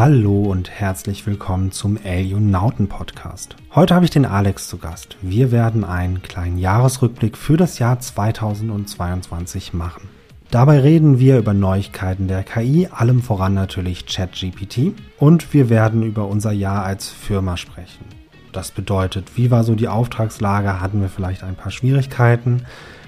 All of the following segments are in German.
Hallo und herzlich willkommen zum Alionauten Podcast. Heute habe ich den Alex zu Gast. Wir werden einen kleinen Jahresrückblick für das Jahr 2022 machen. Dabei reden wir über Neuigkeiten der KI, allem voran natürlich ChatGPT und wir werden über unser Jahr als Firma sprechen. Das bedeutet, wie war so die Auftragslage? Hatten wir vielleicht ein paar Schwierigkeiten?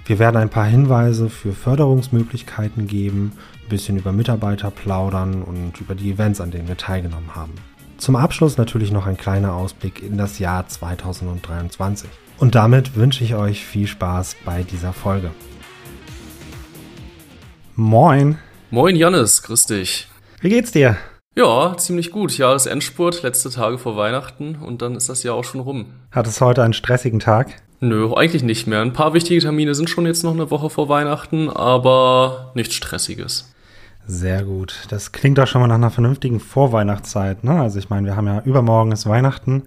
Wir werden ein paar Hinweise für Förderungsmöglichkeiten geben, ein bisschen über Mitarbeiter plaudern und über die Events, an denen wir teilgenommen haben. Zum Abschluss natürlich noch ein kleiner Ausblick in das Jahr 2023. Und damit wünsche ich euch viel Spaß bei dieser Folge. Moin. Moin Jannis, grüß dich. Wie geht's dir? Ja, ziemlich gut. Jahresendspurt, letzte Tage vor Weihnachten und dann ist das Jahr auch schon rum. Hattest heute einen stressigen Tag? Nö, eigentlich nicht mehr. Ein paar wichtige Termine sind schon jetzt noch eine Woche vor Weihnachten, aber nichts Stressiges. Sehr gut. Das klingt doch schon mal nach einer vernünftigen Vorweihnachtszeit. Ne? Also ich meine, wir haben ja übermorgen ist Weihnachten.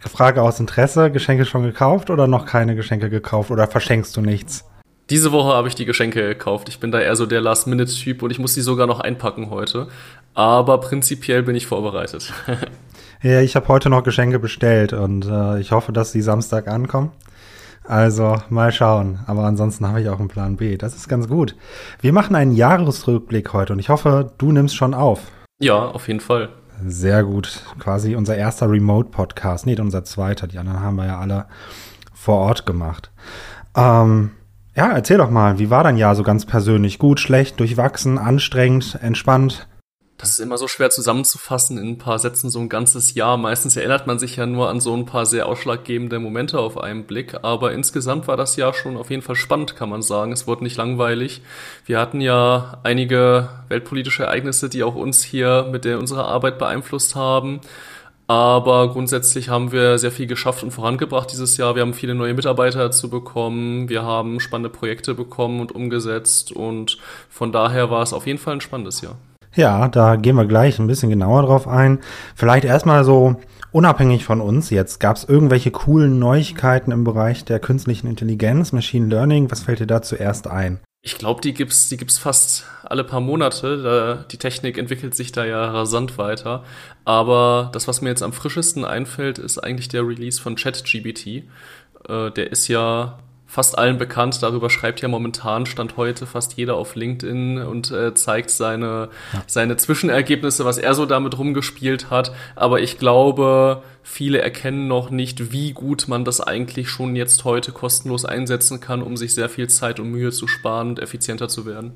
Frage aus Interesse, Geschenke schon gekauft oder noch keine Geschenke gekauft oder verschenkst du nichts? Diese Woche habe ich die Geschenke gekauft. Ich bin da eher so der Last-Minute-Typ und ich muss die sogar noch einpacken heute. Aber prinzipiell bin ich vorbereitet. ja, ich habe heute noch Geschenke bestellt und äh, ich hoffe, dass sie Samstag ankommen. Also mal schauen. Aber ansonsten habe ich auch einen Plan B. Das ist ganz gut. Wir machen einen Jahresrückblick heute und ich hoffe, du nimmst schon auf. Ja, auf jeden Fall. Sehr gut. Quasi unser erster Remote-Podcast. Nee, unser zweiter. Die anderen haben wir ja alle vor Ort gemacht. Ähm, ja, erzähl doch mal, wie war dein Jahr so ganz persönlich? Gut, schlecht, durchwachsen, anstrengend, entspannt? Das ist immer so schwer zusammenzufassen in ein paar Sätzen so ein ganzes Jahr. Meistens erinnert man sich ja nur an so ein paar sehr ausschlaggebende Momente auf einen Blick, aber insgesamt war das Jahr schon auf jeden Fall spannend, kann man sagen. Es wurde nicht langweilig. Wir hatten ja einige weltpolitische Ereignisse, die auch uns hier mit der unserer Arbeit beeinflusst haben. Aber grundsätzlich haben wir sehr viel geschafft und vorangebracht dieses Jahr. Wir haben viele neue Mitarbeiter zu bekommen. Wir haben spannende Projekte bekommen und umgesetzt. Und von daher war es auf jeden Fall ein spannendes Jahr. Ja, da gehen wir gleich ein bisschen genauer drauf ein. Vielleicht erstmal so unabhängig von uns jetzt. Gab es irgendwelche coolen Neuigkeiten im Bereich der künstlichen Intelligenz, Machine Learning? Was fällt dir da zuerst ein? Ich glaube, die gibt's, die gibt's fast alle paar Monate. Die Technik entwickelt sich da ja rasant weiter. Aber das, was mir jetzt am frischesten einfällt, ist eigentlich der Release von ChatGBT. Äh, der ist ja fast allen bekannt. Darüber schreibt ja momentan, stand heute fast jeder auf LinkedIn und äh, zeigt seine, ja. seine Zwischenergebnisse, was er so damit rumgespielt hat. Aber ich glaube, viele erkennen noch nicht, wie gut man das eigentlich schon jetzt heute kostenlos einsetzen kann, um sich sehr viel Zeit und Mühe zu sparen und effizienter zu werden.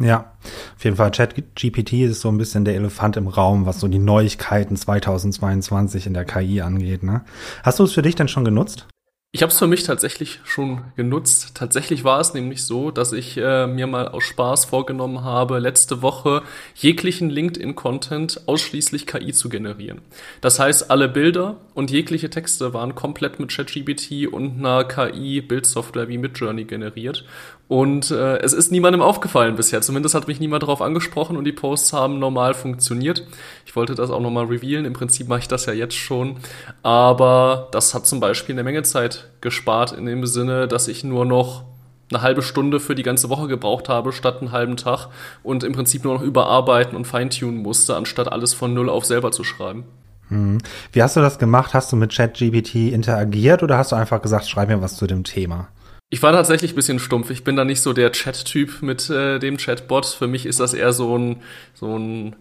Ja, auf jeden Fall. ChatGPT ist so ein bisschen der Elefant im Raum, was so die Neuigkeiten 2022 in der KI angeht. Ne? Hast du es für dich denn schon genutzt? Ich habe es für mich tatsächlich schon genutzt. Tatsächlich war es nämlich so, dass ich äh, mir mal aus Spaß vorgenommen habe, letzte Woche jeglichen LinkedIn-Content ausschließlich KI zu generieren. Das heißt, alle Bilder und jegliche Texte waren komplett mit ChatGPT und einer KI-Bildsoftware wie Midjourney generiert. Und äh, es ist niemandem aufgefallen bisher. Zumindest hat mich niemand darauf angesprochen und die Posts haben normal funktioniert. Ich wollte das auch nochmal revealen. Im Prinzip mache ich das ja jetzt schon. Aber das hat zum Beispiel eine Menge Zeit gespart in dem Sinne, dass ich nur noch eine halbe Stunde für die ganze Woche gebraucht habe, statt einen halben Tag und im Prinzip nur noch überarbeiten und feintunen musste, anstatt alles von Null auf selber zu schreiben. Hm. Wie hast du das gemacht? Hast du mit ChatGPT interagiert oder hast du einfach gesagt, schreib mir was zu dem Thema? Ich war tatsächlich ein bisschen stumpf. Ich bin da nicht so der Chat-Typ mit äh, dem Chatbot. Für mich ist das eher so ein, so ein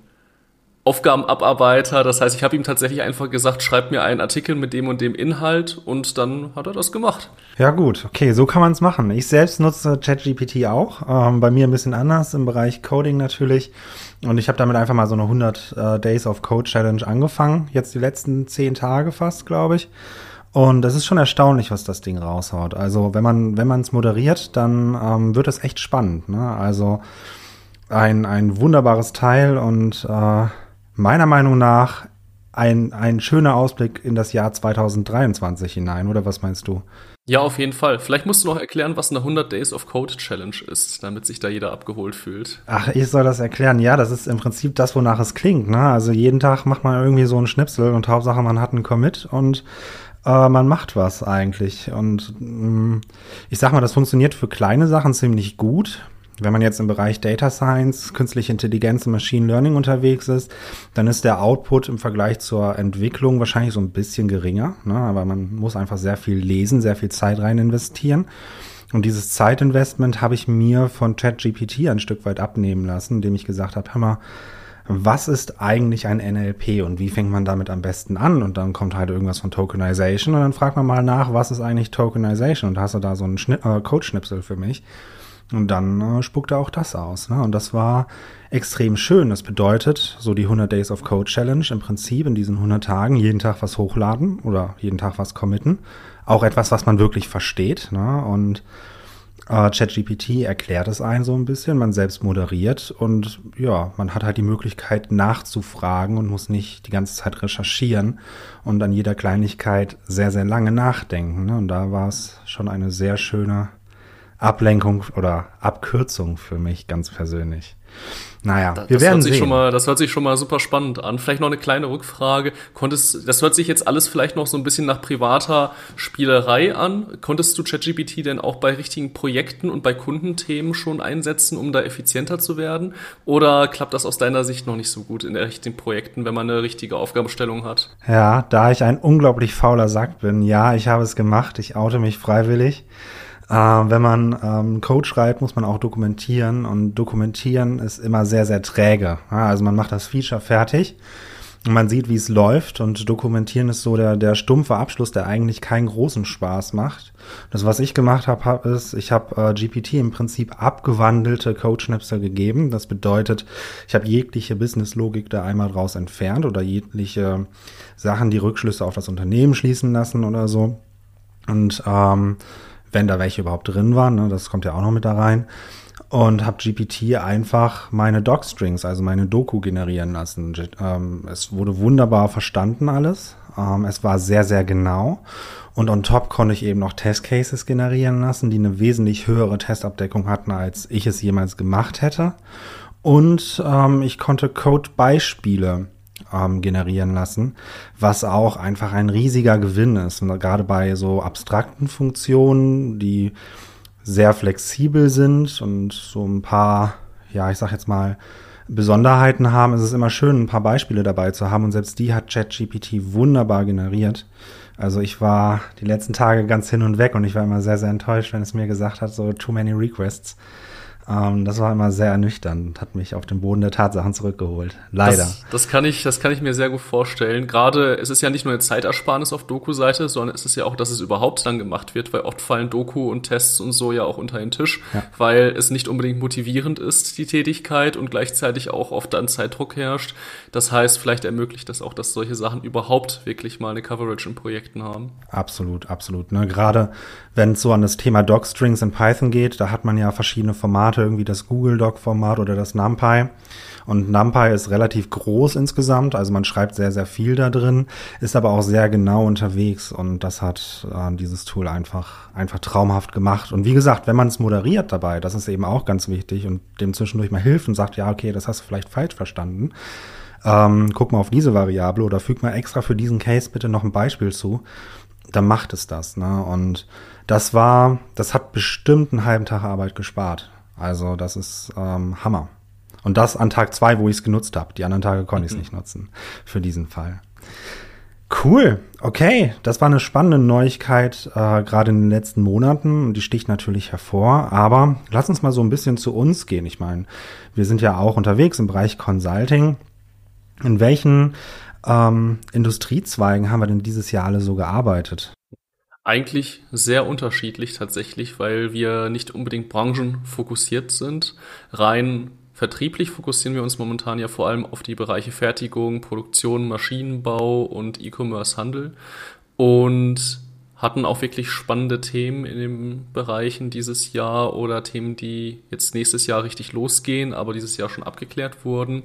Aufgabenabarbeiter. Das heißt, ich habe ihm tatsächlich einfach gesagt, schreib mir einen Artikel mit dem und dem Inhalt und dann hat er das gemacht. Ja gut, okay, so kann man es machen. Ich selbst nutze ChatGPT auch. Ähm, bei mir ein bisschen anders im Bereich Coding natürlich. Und ich habe damit einfach mal so eine 100 äh, Days of Code Challenge angefangen. Jetzt die letzten zehn Tage fast, glaube ich. Und das ist schon erstaunlich, was das Ding raushaut. Also wenn man wenn man es moderiert, dann ähm, wird es echt spannend. Ne? Also ein ein wunderbares Teil und äh, meiner Meinung nach ein ein schöner Ausblick in das Jahr 2023 hinein. Oder was meinst du? Ja, auf jeden Fall. Vielleicht musst du noch erklären, was eine 100 Days of Code Challenge ist, damit sich da jeder abgeholt fühlt. Ach, ich soll das erklären. Ja, das ist im Prinzip das, wonach es klingt. Ne? Also jeden Tag macht man irgendwie so einen Schnipsel und Hauptsache man hat einen Commit und äh, man macht was eigentlich. Und mh, mm, ich sag mal, das funktioniert für kleine Sachen ziemlich gut. Wenn man jetzt im Bereich Data Science, künstliche Intelligenz und Machine Learning unterwegs ist, dann ist der Output im Vergleich zur Entwicklung wahrscheinlich so ein bisschen geringer. Ne? Aber man muss einfach sehr viel lesen, sehr viel Zeit rein investieren. Und dieses Zeitinvestment habe ich mir von ChatGPT ein Stück weit abnehmen lassen, indem ich gesagt habe, hör mal, was ist eigentlich ein NLP und wie fängt man damit am besten an? Und dann kommt halt irgendwas von Tokenization und dann fragt man mal nach, was ist eigentlich Tokenization? Und hast du da so einen Schnitt, äh, Codeschnipsel für mich? Und dann äh, spuckt er auch das aus. Ne? Und das war extrem schön. Das bedeutet, so die 100 Days of Code Challenge im Prinzip in diesen 100 Tagen jeden Tag was hochladen oder jeden Tag was committen. Auch etwas, was man wirklich versteht. Ne? Und äh, ChatGPT erklärt es ein so ein bisschen, man selbst moderiert und ja, man hat halt die Möglichkeit nachzufragen und muss nicht die ganze Zeit recherchieren und an jeder Kleinigkeit sehr, sehr lange nachdenken. Ne? Und da war es schon eine sehr schöne Ablenkung oder Abkürzung für mich ganz persönlich. Naja, das, wir werden sehen. Schon mal, das hört sich schon mal super spannend an. Vielleicht noch eine kleine Rückfrage. Konntest, das hört sich jetzt alles vielleicht noch so ein bisschen nach privater Spielerei an. Konntest du ChatGPT denn auch bei richtigen Projekten und bei Kundenthemen schon einsetzen, um da effizienter zu werden? Oder klappt das aus deiner Sicht noch nicht so gut in den richtigen Projekten, wenn man eine richtige Aufgabenstellung hat? Ja, da ich ein unglaublich fauler Sack bin, ja, ich habe es gemacht. Ich oute mich freiwillig. Äh, wenn man ähm, Code schreibt, muss man auch dokumentieren und dokumentieren ist immer sehr, sehr träge. Ja, also man macht das Feature fertig und man sieht, wie es läuft und dokumentieren ist so der, der stumpfe Abschluss, der eigentlich keinen großen Spaß macht. Das, was ich gemacht habe, hab, ist, ich habe äh, GPT im Prinzip abgewandelte Code-Schnipsel gegeben. Das bedeutet, ich habe jegliche Business-Logik da einmal draus entfernt oder jegliche Sachen, die Rückschlüsse auf das Unternehmen schließen lassen oder so. Und ähm, wenn da welche überhaupt drin waren, ne, das kommt ja auch noch mit da rein. Und habe GPT einfach meine Docstrings, also meine Doku generieren lassen. Ähm, es wurde wunderbar verstanden alles. Ähm, es war sehr, sehr genau. Und on top konnte ich eben noch Testcases generieren lassen, die eine wesentlich höhere Testabdeckung hatten, als ich es jemals gemacht hätte. Und ähm, ich konnte Code-Beispiele ähm, generieren lassen, was auch einfach ein riesiger Gewinn ist. Und gerade bei so abstrakten Funktionen, die sehr flexibel sind und so ein paar, ja, ich sag jetzt mal, Besonderheiten haben, ist es immer schön, ein paar Beispiele dabei zu haben. Und selbst die hat ChatGPT wunderbar generiert. Also ich war die letzten Tage ganz hin und weg und ich war immer sehr, sehr enttäuscht, wenn es mir gesagt hat, so too many requests. Ähm, das war immer sehr ernüchternd und hat mich auf den Boden der Tatsachen zurückgeholt. Leider. Das, das, kann ich, das kann ich mir sehr gut vorstellen. Gerade, es ist ja nicht nur eine Zeitersparnis auf Doku-Seite, sondern es ist ja auch, dass es überhaupt dann gemacht wird, weil oft fallen Doku und Tests und so ja auch unter den Tisch, ja. weil es nicht unbedingt motivierend ist, die Tätigkeit und gleichzeitig auch oft dann Zeitdruck herrscht. Das heißt, vielleicht ermöglicht das auch, dass solche Sachen überhaupt wirklich mal eine Coverage in Projekten haben. Absolut, absolut. Ne? Gerade wenn es so an das Thema Docstrings in Python geht, da hat man ja verschiedene Formate Formate, irgendwie das Google Doc Format oder das NumPy. Und NumPy ist relativ groß insgesamt, also man schreibt sehr, sehr viel da drin, ist aber auch sehr genau unterwegs und das hat äh, dieses Tool einfach, einfach traumhaft gemacht. Und wie gesagt, wenn man es moderiert dabei, das ist eben auch ganz wichtig und dem zwischendurch mal hilft und sagt, ja, okay, das hast du vielleicht falsch verstanden. Ähm, guck mal auf diese Variable oder füg mal extra für diesen Case bitte noch ein Beispiel zu, dann macht es das. Ne? Und das war, das hat bestimmt einen halben Tag Arbeit gespart. Also das ist ähm, Hammer. Und das an Tag zwei, wo ich es genutzt habe. Die anderen Tage konnte ich es mhm. nicht nutzen für diesen Fall. Cool, okay, das war eine spannende Neuigkeit, äh, gerade in den letzten Monaten. Die sticht natürlich hervor, aber lass uns mal so ein bisschen zu uns gehen. Ich meine, wir sind ja auch unterwegs im Bereich Consulting. In welchen ähm, Industriezweigen haben wir denn dieses Jahr alle so gearbeitet? Eigentlich sehr unterschiedlich tatsächlich, weil wir nicht unbedingt branchenfokussiert sind. Rein vertrieblich fokussieren wir uns momentan ja vor allem auf die Bereiche Fertigung, Produktion, Maschinenbau und E-Commerce-Handel und hatten auch wirklich spannende Themen in den Bereichen dieses Jahr oder Themen, die jetzt nächstes Jahr richtig losgehen, aber dieses Jahr schon abgeklärt wurden.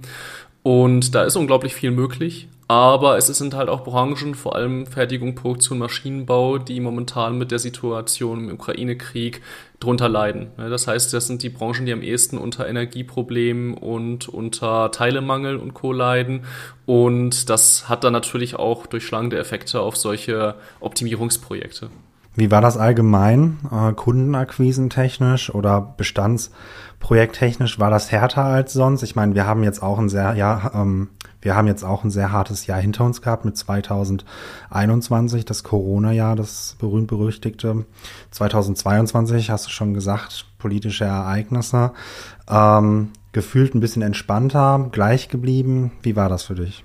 Und da ist unglaublich viel möglich. Aber es sind halt auch Branchen, vor allem Fertigung, Produktion, Maschinenbau, die momentan mit der Situation im Ukraine-Krieg drunter leiden. Das heißt, das sind die Branchen, die am ehesten unter Energieproblemen und unter Teilemangel und Co. leiden. Und das hat dann natürlich auch durchschlagende Effekte auf solche Optimierungsprojekte. Wie war das allgemein, äh, kundenakquisentechnisch oder bestandsprojekttechnisch? War das härter als sonst? Ich meine, wir haben jetzt auch ein sehr, ja, ähm, wir haben jetzt auch ein sehr hartes Jahr hinter uns gehabt mit 2021, das Corona-Jahr, das berühmt-berüchtigte. 2022, hast du schon gesagt, politische Ereignisse. Ähm, gefühlt ein bisschen entspannter, gleich geblieben. Wie war das für dich?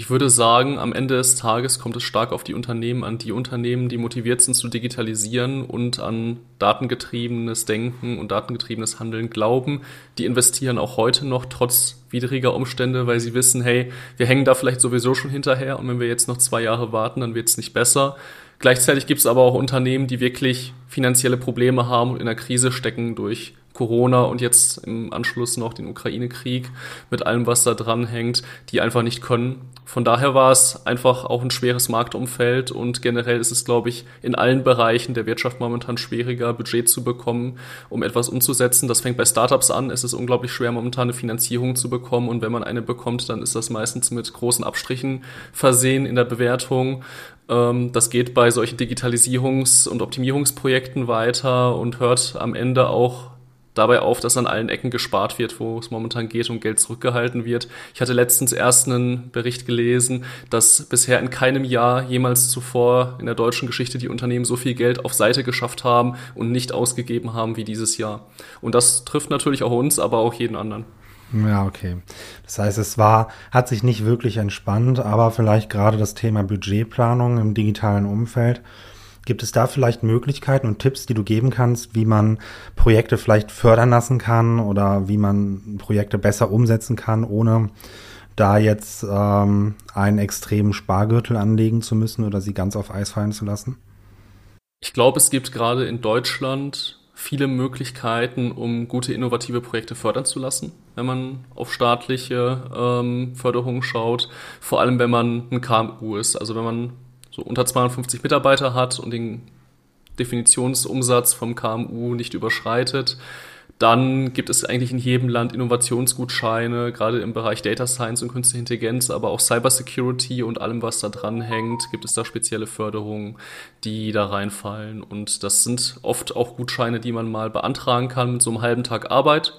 Ich würde sagen, am Ende des Tages kommt es stark auf die Unternehmen an. Die Unternehmen, die motiviert sind zu digitalisieren und an datengetriebenes Denken und datengetriebenes Handeln glauben, die investieren auch heute noch trotz widriger Umstände, weil sie wissen, hey, wir hängen da vielleicht sowieso schon hinterher und wenn wir jetzt noch zwei Jahre warten, dann wird es nicht besser. Gleichzeitig gibt es aber auch Unternehmen, die wirklich finanzielle Probleme haben und in der Krise stecken durch Corona und jetzt im Anschluss noch den Ukraine-Krieg mit allem, was da dran hängt, die einfach nicht können. Von daher war es einfach auch ein schweres Marktumfeld und generell ist es, glaube ich, in allen Bereichen der Wirtschaft momentan schwieriger, Budget zu bekommen, um etwas umzusetzen. Das fängt bei Startups an. Es ist unglaublich schwer, momentan eine Finanzierung zu bekommen und wenn man eine bekommt, dann ist das meistens mit großen Abstrichen versehen in der Bewertung. Ähm, das geht bei solchen Digitalisierungs- und Optimierungsprojekten weiter und hört am Ende auch dabei auf, dass an allen Ecken gespart wird, wo es momentan geht und Geld zurückgehalten wird. Ich hatte letztens erst einen Bericht gelesen, dass bisher in keinem Jahr jemals zuvor in der deutschen Geschichte die Unternehmen so viel Geld auf Seite geschafft haben und nicht ausgegeben haben wie dieses Jahr. Und das trifft natürlich auch uns, aber auch jeden anderen. Ja, okay. Das heißt, es war, hat sich nicht wirklich entspannt, aber vielleicht gerade das Thema Budgetplanung im digitalen Umfeld Gibt es da vielleicht Möglichkeiten und Tipps, die du geben kannst, wie man Projekte vielleicht fördern lassen kann oder wie man Projekte besser umsetzen kann, ohne da jetzt ähm, einen extremen Spargürtel anlegen zu müssen oder sie ganz auf Eis fallen zu lassen? Ich glaube, es gibt gerade in Deutschland viele Möglichkeiten, um gute innovative Projekte fördern zu lassen, wenn man auf staatliche ähm, Förderungen schaut. Vor allem, wenn man ein KMU ist. Also wenn man so unter 250 Mitarbeiter hat und den Definitionsumsatz vom KMU nicht überschreitet, dann gibt es eigentlich in jedem Land Innovationsgutscheine, gerade im Bereich Data Science und Künstliche Intelligenz, aber auch Cybersecurity und allem, was da dran hängt, gibt es da spezielle Förderungen, die da reinfallen. Und das sind oft auch Gutscheine, die man mal beantragen kann mit so einem halben Tag Arbeit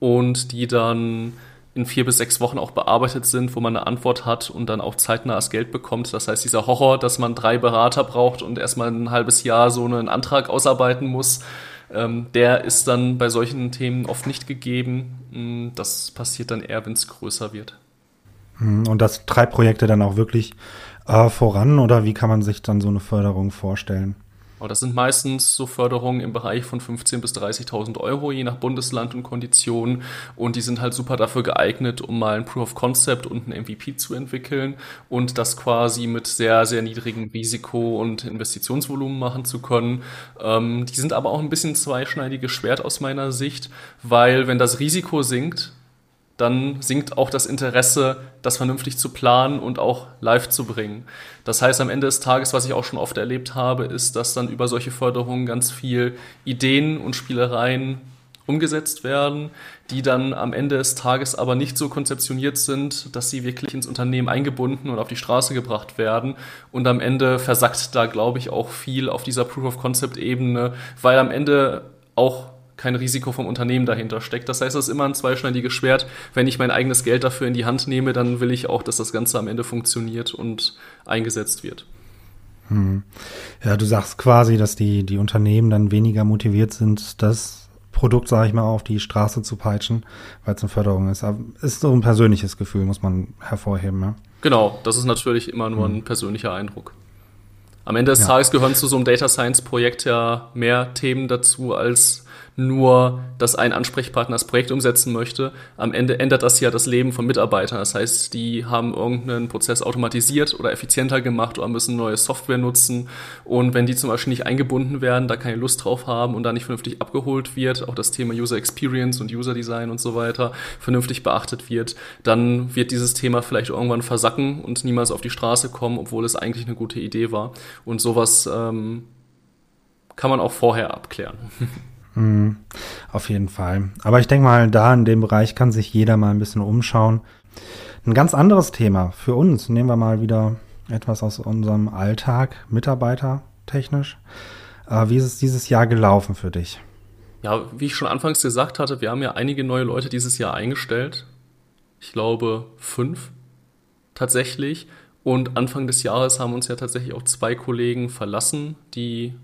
und die dann in vier bis sechs Wochen auch bearbeitet sind, wo man eine Antwort hat und dann auch zeitnah das Geld bekommt. Das heißt, dieser Horror, dass man drei Berater braucht und erstmal ein halbes Jahr so einen Antrag ausarbeiten muss, ähm, der ist dann bei solchen Themen oft nicht gegeben. Mm, das passiert dann eher, wenn es größer wird. Hm, und das treibt Projekte dann auch wirklich äh, voran oder wie kann man sich dann so eine Förderung vorstellen? Aber das sind meistens so Förderungen im Bereich von 15.000 bis 30.000 Euro, je nach Bundesland und Kondition. Und die sind halt super dafür geeignet, um mal ein Proof of Concept und ein MVP zu entwickeln und das quasi mit sehr, sehr niedrigem Risiko und Investitionsvolumen machen zu können. Ähm, die sind aber auch ein bisschen zweischneidiges Schwert aus meiner Sicht, weil wenn das Risiko sinkt, dann sinkt auch das Interesse, das vernünftig zu planen und auch live zu bringen. Das heißt, am Ende des Tages, was ich auch schon oft erlebt habe, ist, dass dann über solche Förderungen ganz viel Ideen und Spielereien umgesetzt werden, die dann am Ende des Tages aber nicht so konzeptioniert sind, dass sie wirklich ins Unternehmen eingebunden und auf die Straße gebracht werden. Und am Ende versackt da, glaube ich, auch viel auf dieser Proof-of-Concept-Ebene, weil am Ende auch kein Risiko vom Unternehmen dahinter steckt. Das heißt, es ist immer ein zweischneidiges Schwert. Wenn ich mein eigenes Geld dafür in die Hand nehme, dann will ich auch, dass das Ganze am Ende funktioniert und eingesetzt wird. Hm. Ja, du sagst quasi, dass die, die Unternehmen dann weniger motiviert sind, das Produkt, sage ich mal, auf die Straße zu peitschen, weil es eine Förderung ist. Aber ist so ein persönliches Gefühl, muss man hervorheben. Ja? Genau, das ist natürlich immer nur ein hm. persönlicher Eindruck. Am Ende des ja. Tages gehören zu so einem Data Science Projekt ja mehr Themen dazu als nur, dass ein Ansprechpartner das Projekt umsetzen möchte. Am Ende ändert das ja das Leben von Mitarbeitern. Das heißt, die haben irgendeinen Prozess automatisiert oder effizienter gemacht oder müssen neue Software nutzen. Und wenn die zum Beispiel nicht eingebunden werden, da keine Lust drauf haben und da nicht vernünftig abgeholt wird, auch das Thema User Experience und User Design und so weiter vernünftig beachtet wird, dann wird dieses Thema vielleicht irgendwann versacken und niemals auf die Straße kommen, obwohl es eigentlich eine gute Idee war. Und sowas ähm, kann man auch vorher abklären. Mhm, auf jeden Fall. Aber ich denke mal, da in dem Bereich kann sich jeder mal ein bisschen umschauen. Ein ganz anderes Thema für uns. Nehmen wir mal wieder etwas aus unserem Alltag. Mitarbeiter technisch. Äh, wie ist es dieses Jahr gelaufen für dich? Ja, wie ich schon anfangs gesagt hatte, wir haben ja einige neue Leute dieses Jahr eingestellt. Ich glaube fünf tatsächlich. Und Anfang des Jahres haben uns ja tatsächlich auch zwei Kollegen verlassen, die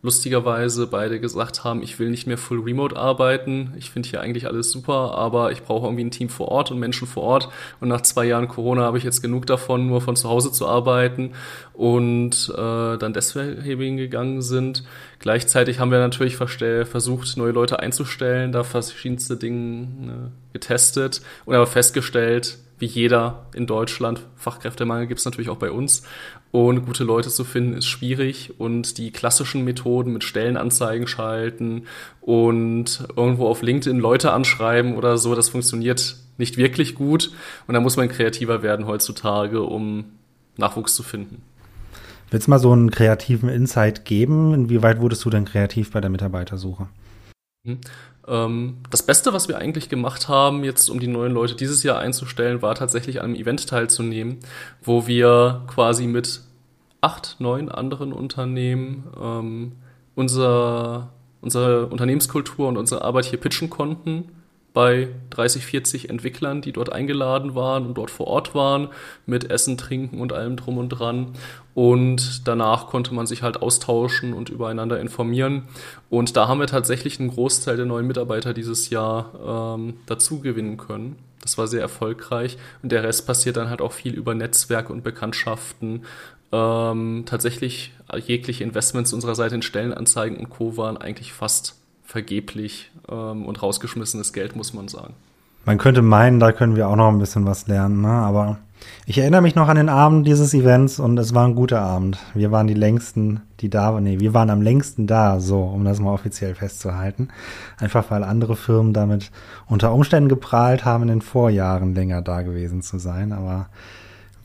lustigerweise beide gesagt haben, ich will nicht mehr full remote arbeiten. Ich finde hier eigentlich alles super, aber ich brauche irgendwie ein Team vor Ort und Menschen vor Ort. Und nach zwei Jahren Corona habe ich jetzt genug davon, nur von zu Hause zu arbeiten und äh, dann deswegen gegangen sind. Gleichzeitig haben wir natürlich versucht, neue Leute einzustellen, da verschiedenste Dinge ne, getestet und aber festgestellt, wie jeder in Deutschland. Fachkräftemangel gibt es natürlich auch bei uns. Und gute Leute zu finden ist schwierig. Und die klassischen Methoden mit Stellenanzeigen schalten und irgendwo auf LinkedIn Leute anschreiben oder so, das funktioniert nicht wirklich gut. Und da muss man kreativer werden heutzutage, um Nachwuchs zu finden. Willst du mal so einen kreativen Insight geben? Inwieweit wurdest du denn kreativ bei der Mitarbeitersuche? Hm. Ähm, das Beste, was wir eigentlich gemacht haben, jetzt um die neuen Leute dieses Jahr einzustellen, war tatsächlich an einem Event teilzunehmen, wo wir quasi mit acht, neun anderen Unternehmen ähm, unser, unsere Unternehmenskultur und unsere Arbeit hier pitchen konnten bei 30, 40 Entwicklern, die dort eingeladen waren und dort vor Ort waren, mit Essen, Trinken und allem drum und dran. Und danach konnte man sich halt austauschen und übereinander informieren. Und da haben wir tatsächlich einen Großteil der neuen Mitarbeiter dieses Jahr ähm, dazu gewinnen können. Das war sehr erfolgreich. Und der Rest passiert dann halt auch viel über Netzwerke und Bekanntschaften. Ähm, tatsächlich jegliche Investments unserer Seite in Stellenanzeigen und Co. waren eigentlich fast vergeblich ähm, und rausgeschmissenes Geld, muss man sagen. Man könnte meinen, da können wir auch noch ein bisschen was lernen, ne? aber ich erinnere mich noch an den Abend dieses Events und es war ein guter Abend. Wir waren die längsten, die da waren. Nee, wir waren am längsten da, so, um das mal offiziell festzuhalten. Einfach weil andere Firmen damit unter Umständen geprahlt haben, in den Vorjahren länger da gewesen zu sein. Aber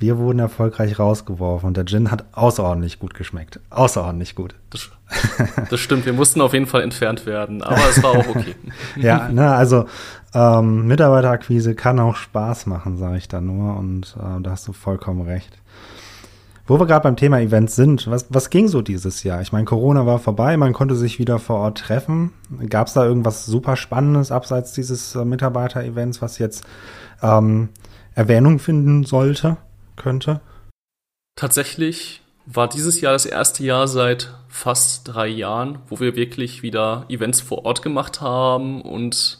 wir wurden erfolgreich rausgeworfen und der Gin hat außerordentlich gut geschmeckt. Außerordentlich gut. Das, das stimmt, wir mussten auf jeden Fall entfernt werden, aber es war auch okay. ja, ne, also ähm, Mitarbeiterakquise kann auch Spaß machen, sage ich da nur und äh, da hast du vollkommen recht. Wo wir gerade beim Thema Events sind, was, was ging so dieses Jahr? Ich meine, Corona war vorbei, man konnte sich wieder vor Ort treffen. Gab es da irgendwas super Spannendes abseits dieses äh, Mitarbeiter-Events, was jetzt ähm, Erwähnung finden sollte? Könnte? Tatsächlich war dieses Jahr das erste Jahr seit fast drei Jahren, wo wir wirklich wieder Events vor Ort gemacht haben und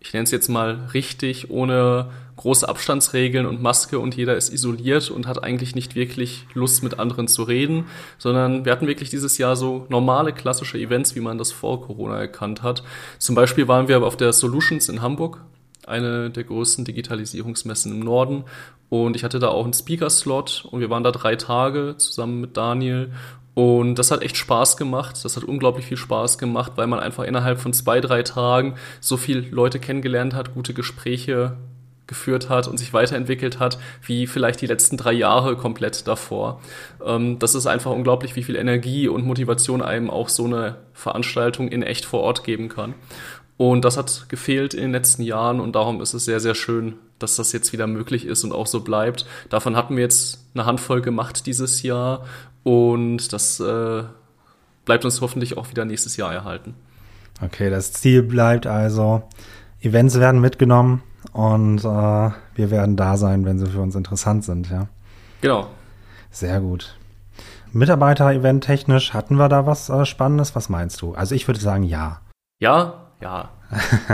ich nenne es jetzt mal richtig, ohne große Abstandsregeln und Maske und jeder ist isoliert und hat eigentlich nicht wirklich Lust mit anderen zu reden, sondern wir hatten wirklich dieses Jahr so normale klassische Events, wie man das vor Corona erkannt hat. Zum Beispiel waren wir auf der Solutions in Hamburg, eine der größten Digitalisierungsmessen im Norden und ich hatte da auch einen Speaker-Slot und wir waren da drei Tage zusammen mit Daniel. Und das hat echt Spaß gemacht. Das hat unglaublich viel Spaß gemacht, weil man einfach innerhalb von zwei, drei Tagen so viele Leute kennengelernt hat, gute Gespräche geführt hat und sich weiterentwickelt hat, wie vielleicht die letzten drei Jahre komplett davor. Ähm, das ist einfach unglaublich, wie viel Energie und Motivation einem auch so eine Veranstaltung in echt vor Ort geben kann. Und das hat gefehlt in den letzten Jahren und darum ist es sehr, sehr schön, dass das jetzt wieder möglich ist und auch so bleibt. Davon hatten wir jetzt eine Handvoll gemacht dieses Jahr und das äh, bleibt uns hoffentlich auch wieder nächstes Jahr erhalten. Okay, das Ziel bleibt also, Events werden mitgenommen und äh, wir werden da sein, wenn sie für uns interessant sind, ja. Genau. Sehr gut. Mitarbeiter-Event technisch, hatten wir da was äh, Spannendes? Was meinst du? Also ich würde sagen, ja. Ja, ja.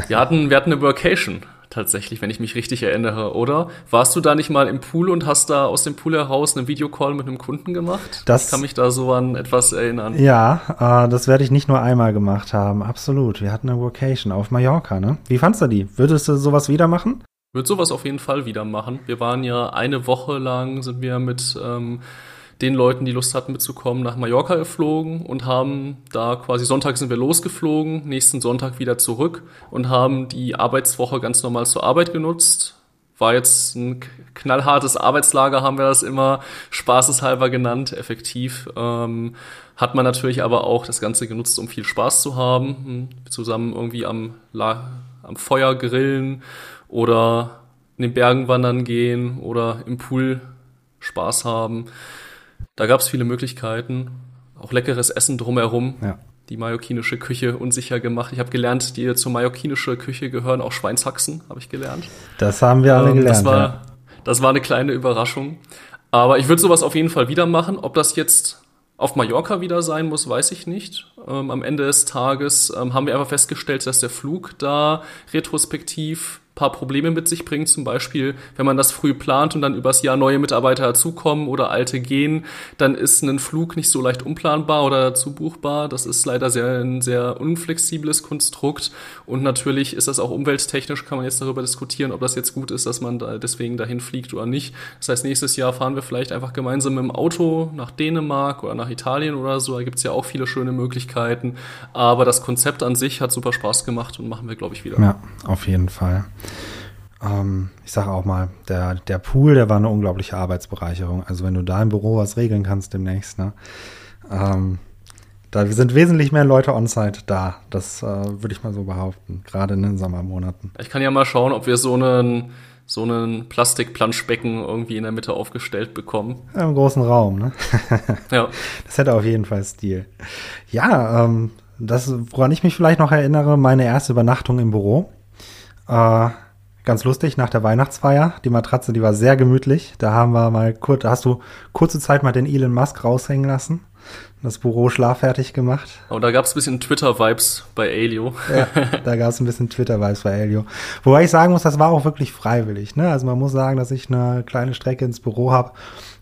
Wir hatten, wir hatten eine Workation tatsächlich, wenn ich mich richtig erinnere, oder? Warst du da nicht mal im Pool und hast da aus dem Pool heraus einen Videocall mit einem Kunden gemacht? Das ich kann mich da so an etwas erinnern. Ja, äh, das werde ich nicht nur einmal gemacht haben. Absolut. Wir hatten eine Workation auf Mallorca, ne? Wie fandst du die? Würdest du sowas wieder machen? Würde sowas auf jeden Fall wieder machen. Wir waren ja eine Woche lang, sind wir mit ähm, den Leuten, die Lust hatten mitzukommen, nach Mallorca geflogen und haben da quasi Sonntag sind wir losgeflogen, nächsten Sonntag wieder zurück und haben die Arbeitswoche ganz normal zur Arbeit genutzt. War jetzt ein knallhartes Arbeitslager, haben wir das immer spaßeshalber genannt, effektiv. Ähm, hat man natürlich aber auch das Ganze genutzt, um viel Spaß zu haben, hm, zusammen irgendwie am, am Feuer grillen oder in den Bergen wandern gehen oder im Pool Spaß haben. Da gab es viele Möglichkeiten auch leckeres Essen drumherum. Ja. Die mallorquinische Küche unsicher gemacht. Ich habe gelernt, die zur mallorquinischen Küche gehören auch Schweinshaxen, habe ich gelernt. Das haben wir alle Ähm, gelernt. Das war, ja. das war eine kleine Überraschung. Aber ich würde sowas auf jeden Fall wieder machen. Ob das jetzt auf Mallorca wieder sein muss, weiß ich nicht. Ähm, am Ende des Tages ähm, haben wir einfach festgestellt, dass der Flug da retrospektiv paar Probleme mit sich bringt. Zum Beispiel, wenn man das früh plant und dann übers Jahr neue Mitarbeiter dazukommen oder alte gehen, dann ist ein Flug nicht so leicht unplanbar oder dazu buchbar. Das ist leider sehr, ein sehr unflexibles Konstrukt. Und natürlich ist das auch umwelttechnisch, kann man jetzt darüber diskutieren, ob das jetzt gut ist, dass man da deswegen dahin fliegt oder nicht. Das heißt, nächstes Jahr fahren wir vielleicht einfach gemeinsam dem Auto nach Dänemark oder nach Italien oder so. Da gibt's ja auch viele schöne Möglichkeiten. Aber das Konzept an sich hat super Spaß gemacht und machen wir, glaube ich, wieder. Ja, auf jeden Fall. Ähm, ich sage auch mal, der, der Pool, der war eine unglaubliche Arbeitsbereicherung. Also wenn du da im Büro was regeln kannst demnächst, ne? Ähm, da sind wesentlich mehr Leute on-site da. Das äh, würde ich mal so behaupten, gerade in den Sommermonaten. Ich kann ja mal schauen, ob wir so einen so einen Plastikplanschbecken irgendwie in der Mitte aufgestellt bekommen. Ja, Im großen Raum, ne? Ja. Das hätte auf jeden Fall Stil. Ja, ähm, das, woran ich mich vielleicht noch erinnere, meine erste Übernachtung im Büro. Äh, ganz lustig, nach der Weihnachtsfeier. Die Matratze, die war sehr gemütlich. Da haben wir mal kurz, da hast du kurze Zeit mal den Elon Musk raushängen lassen. Das Büro schlaffertig gemacht. Aber da gab es ein bisschen Twitter-Vibes bei Alio. Ja, da gab es ein bisschen Twitter-Vibes bei Elio. Wobei ich sagen muss, das war auch wirklich freiwillig. Ne? Also man muss sagen, dass ich eine kleine Strecke ins Büro habe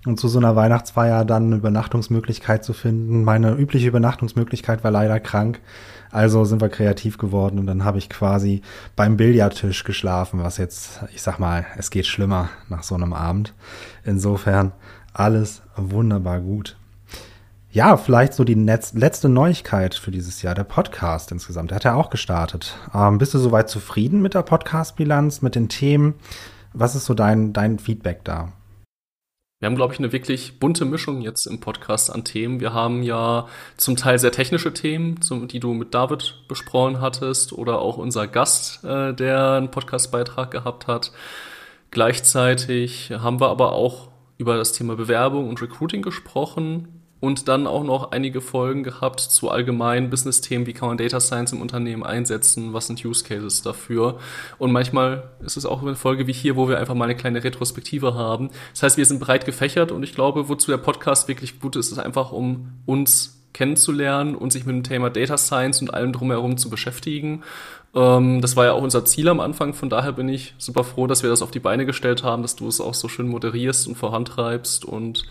und zu so einer Weihnachtsfeier dann eine Übernachtungsmöglichkeit zu finden. Meine übliche Übernachtungsmöglichkeit war leider krank. Also sind wir kreativ geworden und dann habe ich quasi beim Billardtisch geschlafen, was jetzt, ich sag mal, es geht schlimmer nach so einem Abend. Insofern alles wunderbar gut. Ja, vielleicht so die letzte Neuigkeit für dieses Jahr, der Podcast insgesamt. Der hat ja auch gestartet. Ähm, bist du soweit zufrieden mit der Podcast-Bilanz, mit den Themen? Was ist so dein, dein Feedback da? Wir haben, glaube ich, eine wirklich bunte Mischung jetzt im Podcast an Themen. Wir haben ja zum Teil sehr technische Themen, die du mit David besprochen hattest, oder auch unser Gast, äh, der einen Podcastbeitrag gehabt hat. Gleichzeitig haben wir aber auch über das Thema Bewerbung und Recruiting gesprochen und dann auch noch einige Folgen gehabt zu allgemeinen Business-Themen, wie kann man Data Science im Unternehmen einsetzen, was sind Use Cases dafür. Und manchmal ist es auch eine Folge wie hier, wo wir einfach mal eine kleine Retrospektive haben. Das heißt, wir sind breit gefächert und ich glaube, wozu der Podcast wirklich gut ist, ist einfach, um uns kennenzulernen und sich mit dem Thema Data Science und allem drumherum zu beschäftigen. Ähm, das war ja auch unser Ziel am Anfang, von daher bin ich super froh, dass wir das auf die Beine gestellt haben, dass du es auch so schön moderierst und vorantreibst und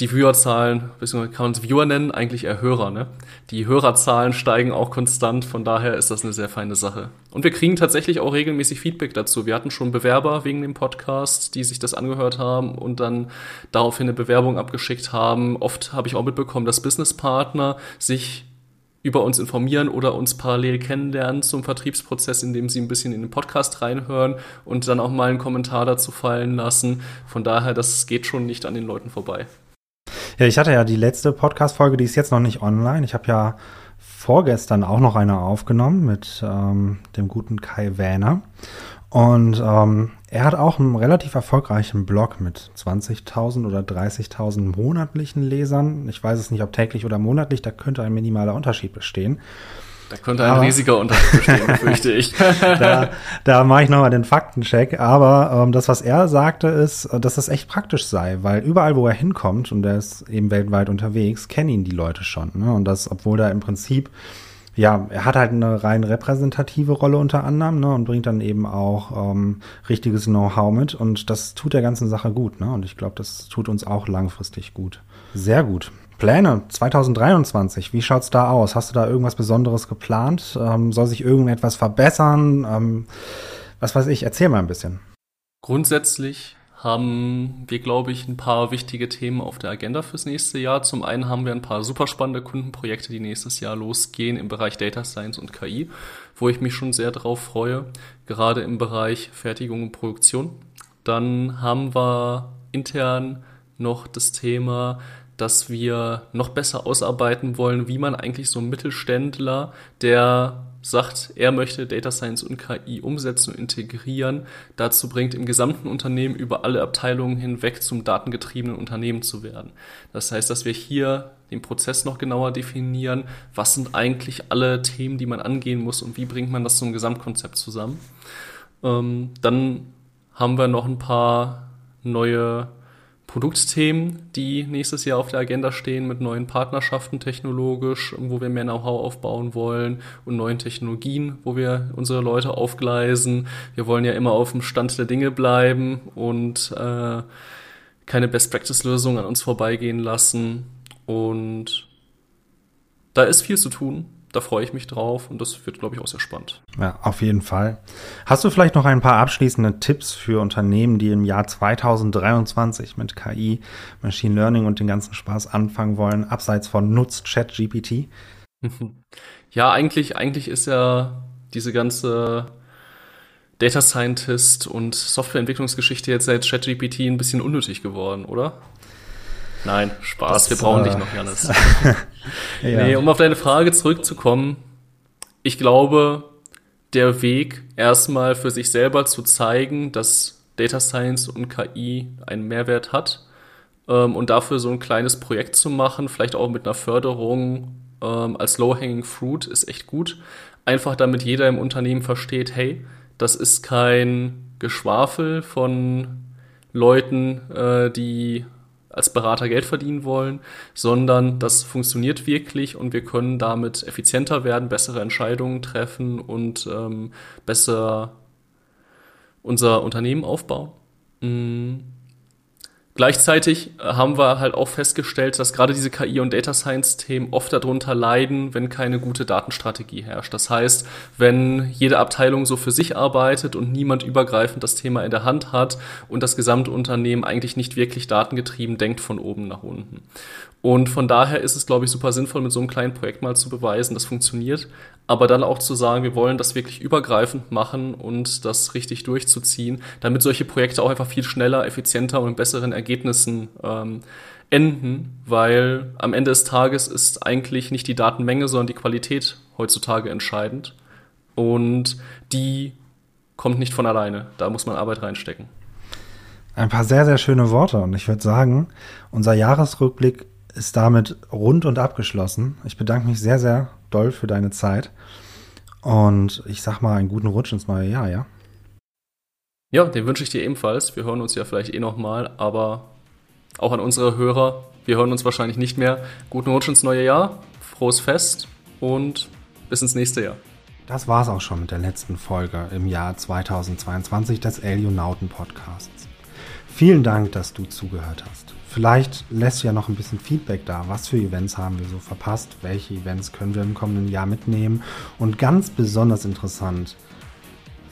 die Viewerzahlen, beziehungsweise kann man es Viewer nennen, eigentlich eher Hörer, ne? Die Hörerzahlen steigen auch konstant, von daher ist das eine sehr feine Sache. Und wir kriegen tatsächlich auch regelmäßig Feedback dazu. Wir hatten schon Bewerber wegen dem Podcast, die sich das angehört haben und dann daraufhin eine Bewerbung abgeschickt haben. Oft habe ich auch mitbekommen, dass Businesspartner sich über uns informieren oder uns parallel kennenlernen zum Vertriebsprozess, indem sie ein bisschen in den Podcast reinhören und dann auch mal einen Kommentar dazu fallen lassen. Von daher, das geht schon nicht an den Leuten vorbei. Ja, ich hatte ja die letzte Podcast-Folge, die ist jetzt noch nicht online. Ich habe ja vorgestern auch noch eine aufgenommen mit ähm, dem guten Kai Wähner. Und ähm, er hat auch einen relativ erfolgreichen Blog mit 20.000 oder 30.000 monatlichen Lesern. Ich weiß es nicht, ob täglich oder monatlich, da könnte ein minimaler Unterschied bestehen. Da könnte ein aber, riesiger Unterschied bestehen, fürchte ich. da da mache ich nochmal den Faktencheck. Aber ähm, das, was er sagte, ist, dass das echt praktisch sei, weil überall, wo er hinkommt, und er ist eben weltweit unterwegs, kennen ihn die Leute schon. Ne? Und das, obwohl da im Prinzip, ja, er hat halt eine rein repräsentative Rolle unter anderem ne? und bringt dann eben auch ähm, richtiges Know-how mit. Und das tut der ganzen Sache gut. Ne? Und ich glaube, das tut uns auch langfristig gut. Sehr gut. Pläne 2023, wie schaut's da aus? Hast du da irgendwas Besonderes geplant? Ähm, soll sich irgendetwas verbessern? Ähm, was weiß ich, erzähl mal ein bisschen. Grundsätzlich haben wir, glaube ich, ein paar wichtige Themen auf der Agenda fürs nächste Jahr. Zum einen haben wir ein paar super spannende Kundenprojekte, die nächstes Jahr losgehen im Bereich Data Science und KI, wo ich mich schon sehr drauf freue, gerade im Bereich Fertigung und Produktion. Dann haben wir intern noch das Thema, dass wir noch besser ausarbeiten wollen, wie man eigentlich so einen Mittelständler, der sagt, er möchte Data Science und KI umsetzen und integrieren, dazu bringt, im gesamten Unternehmen über alle Abteilungen hinweg zum datengetriebenen Unternehmen zu werden. Das heißt, dass wir hier den Prozess noch genauer definieren, was sind eigentlich alle Themen, die man angehen muss und wie bringt man das zum Gesamtkonzept zusammen. Ähm, dann haben wir noch ein paar neue Produktthemen, die nächstes Jahr auf der Agenda stehen mit neuen Partnerschaften technologisch, wo wir mehr Know-how aufbauen wollen und neuen Technologien, wo wir unsere Leute aufgleisen. Wir wollen ja immer auf dem Stand der Dinge bleiben und äh, keine Best-Practice-Lösung an uns vorbeigehen lassen. Und da ist viel zu tun da freue ich mich drauf und das wird, glaube ich, auch sehr spannend. Ja, auf jeden Fall. Hast du vielleicht noch ein paar abschließende Tipps für Unternehmen, die im Jahr 2023 mit KI, Machine Learning und den ganzen Spaß anfangen wollen, abseits von Nutz Chat GPT? Ja, eigentlich, eigentlich ist ja diese ganze Data Scientist und Softwareentwicklungsgeschichte jetzt seit ChatGPT ein bisschen unnötig geworden, oder? Nein, Spaß, das, wir brauchen äh, dich noch, Janis. ja. Nee, um auf deine Frage zurückzukommen, ich glaube, der Weg, erstmal für sich selber zu zeigen, dass Data Science und KI einen Mehrwert hat ähm, und dafür so ein kleines Projekt zu machen, vielleicht auch mit einer Förderung ähm, als Low-Hanging Fruit, ist echt gut. Einfach damit jeder im Unternehmen versteht, hey, das ist kein Geschwafel von Leuten, äh, die als Berater Geld verdienen wollen, sondern das funktioniert wirklich und wir können damit effizienter werden, bessere Entscheidungen treffen und ähm, besser unser Unternehmen aufbauen. Mhm. Gleichzeitig haben wir halt auch festgestellt, dass gerade diese KI- und Data Science-Themen oft darunter leiden, wenn keine gute Datenstrategie herrscht. Das heißt, wenn jede Abteilung so für sich arbeitet und niemand übergreifend das Thema in der Hand hat und das Gesamtunternehmen eigentlich nicht wirklich datengetrieben denkt von oben nach unten. Und von daher ist es, glaube ich, super sinnvoll, mit so einem kleinen Projekt mal zu beweisen, das funktioniert. Aber dann auch zu sagen, wir wollen das wirklich übergreifend machen und das richtig durchzuziehen, damit solche Projekte auch einfach viel schneller, effizienter und besseren Ergebnissen ähm, enden, weil am Ende des Tages ist eigentlich nicht die Datenmenge, sondern die Qualität heutzutage entscheidend. Und die kommt nicht von alleine. Da muss man Arbeit reinstecken. Ein paar sehr, sehr schöne Worte. Und ich würde sagen, unser Jahresrückblick ist damit rund und abgeschlossen. Ich bedanke mich sehr, sehr doll für deine Zeit. Und ich sag mal einen guten Rutsch ins neue Jahr, ja? Ja, den wünsche ich dir ebenfalls. Wir hören uns ja vielleicht eh nochmal, aber auch an unsere Hörer, wir hören uns wahrscheinlich nicht mehr. Guten Rutsch ins neue Jahr, frohes Fest und bis ins nächste Jahr. Das war's auch schon mit der letzten Folge im Jahr 2022 des Elionauten Podcasts. Vielen Dank, dass du zugehört hast. Vielleicht lässt du ja noch ein bisschen Feedback da. Was für Events haben wir so verpasst? Welche Events können wir im kommenden Jahr mitnehmen? Und ganz besonders interessant,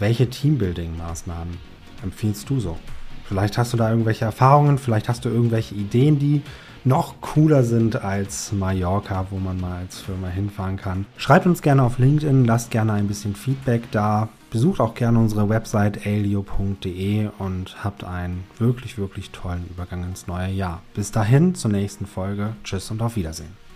welche Teambuilding-Maßnahmen empfiehlst du so? Vielleicht hast du da irgendwelche Erfahrungen, vielleicht hast du irgendwelche Ideen, die noch cooler sind als Mallorca, wo man mal als Firma hinfahren kann. Schreibt uns gerne auf LinkedIn, lasst gerne ein bisschen Feedback da. Besucht auch gerne unsere Website alio.de und habt einen wirklich, wirklich tollen Übergang ins neue Jahr. Bis dahin zur nächsten Folge. Tschüss und auf Wiedersehen.